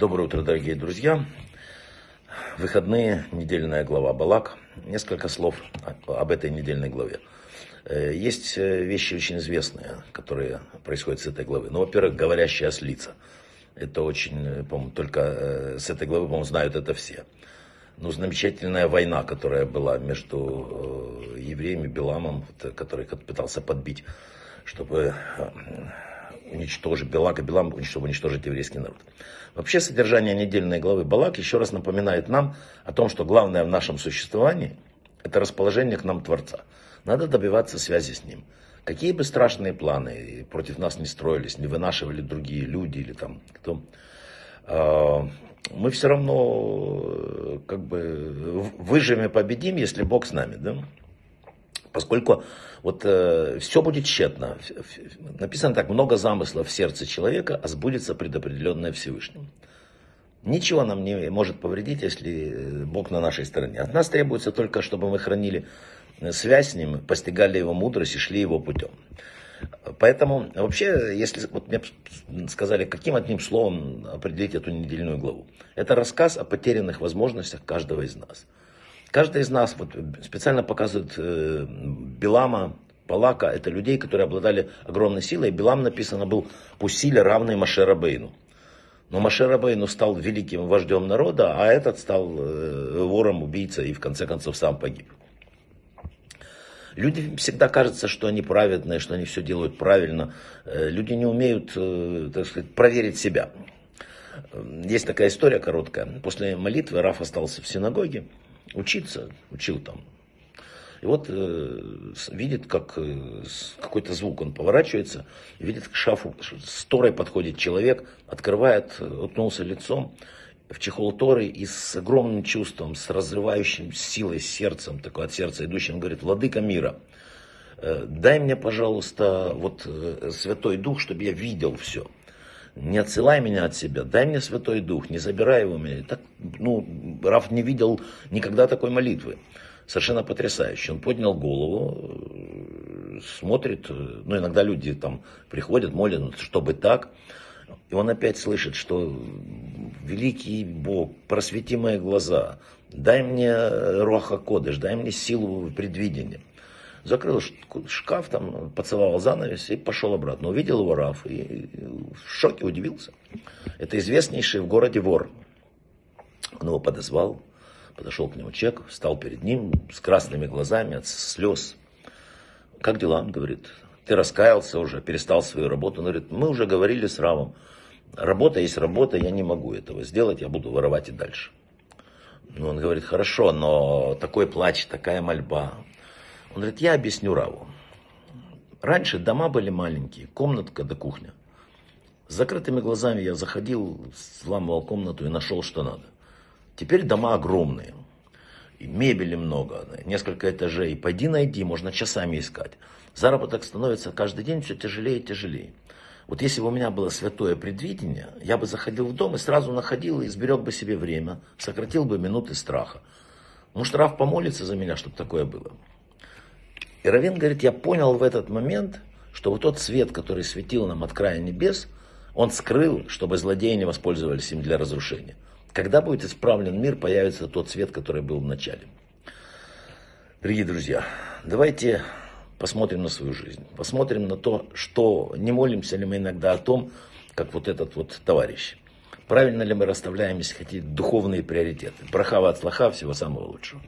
Доброе утро, дорогие друзья. Выходные, недельная глава Балак. Несколько слов об этой недельной главе. Э, есть э, вещи очень известные, которые происходят с этой главы. Ну, во-первых, говорящая ослица. Это очень, э, по-моему, только с этой главы, по-моему, знают это все. Ну, замечательная война, которая была между евреями, Беламом, который пытался подбить, чтобы уничтожить, Белак и Билам, чтобы уничтожить еврейский народ. Вообще содержание недельной главы Балак еще раз напоминает нам о том, что главное в нашем существовании – это расположение к нам Творца. Надо добиваться связи с Ним. Какие бы страшные планы против нас не строились, не вынашивали другие люди или там кто, а, мы все равно как бы выживем и победим, если Бог с нами. Да? Поскольку вот э, все будет тщетно. Написано так, много замыслов в сердце человека, а сбудется предопределенное Всевышним. Ничего нам не может повредить, если э, Бог на нашей стороне. От нас требуется только, чтобы мы хранили э, связь с Ним, постигали Его мудрость и шли Его путем. Поэтому вообще, если вот мне сказали, каким одним словом определить эту недельную главу, это рассказ о потерянных возможностях каждого из нас. Каждый из нас вот, специально показывает э, Билама, Палака, это людей, которые обладали огромной силой. Билам написано был по силе равный Машера Бейну. Но Машера Бейну стал великим вождем народа, а этот стал э, вором, убийцей и в конце концов сам погиб. Люди всегда кажется, что они праведные, что они все делают правильно. Э, люди не умеют, э, так сказать, проверить себя. Есть такая история короткая. После молитвы Раф остался в синагоге учиться, учил там. И вот э, видит, как э, какой-то звук, он поворачивается, видит, к шафу с Торой подходит человек, открывает, э, уткнулся лицом в чехол Торы и с огромным чувством, с разрывающим силой сердцем, такой от сердца идущим, говорит, Владыка мира, э, дай мне, пожалуйста, вот э, Святой Дух, чтобы я видел все не отсылай меня от себя, дай мне Святой Дух, не забирай его меня. Так, ну, Раф не видел никогда такой молитвы. Совершенно потрясающе. Он поднял голову, э, смотрит, э, ну, иногда люди там приходят, молятся, чтобы так. И он опять слышит, что великий Бог, просвети мои глаза, дай мне Руаха Кодыш, дай мне силу предвидения закрыл шкаф, там, поцеловал занавес и пошел обратно. Увидел его Раф и в шоке удивился. Это известнейший в городе вор. Он его подозвал, подошел к нему человек, встал перед ним с красными глазами от слез. Как дела? Он говорит, ты раскаялся уже, перестал свою работу. Он говорит, мы уже говорили с Равом, работа есть работа, я не могу этого сделать, я буду воровать и дальше. Ну, он говорит, хорошо, но такой плач, такая мольба, он говорит, я объясню Раву. Раньше дома были маленькие, комнатка до кухня. С закрытыми глазами я заходил, взламывал комнату и нашел, что надо. Теперь дома огромные. И мебели много, несколько этажей. Пойди найди, можно часами искать. Заработок становится каждый день все тяжелее и тяжелее. Вот если бы у меня было святое предвидение, я бы заходил в дом и сразу находил и сберег бы себе время, сократил бы минуты страха. Может, Раф помолится за меня, чтобы такое было. И Равин говорит, я понял в этот момент, что вот тот свет, который светил нам от края небес, он скрыл, чтобы злодеи не воспользовались им для разрушения. Когда будет исправлен мир, появится тот свет, который был в начале. Дорогие друзья, давайте посмотрим на свою жизнь. Посмотрим на то, что не молимся ли мы иногда о том, как вот этот вот товарищ. Правильно ли мы расставляем, если хотите, духовные приоритеты. Брахава от слаха, всего самого лучшего.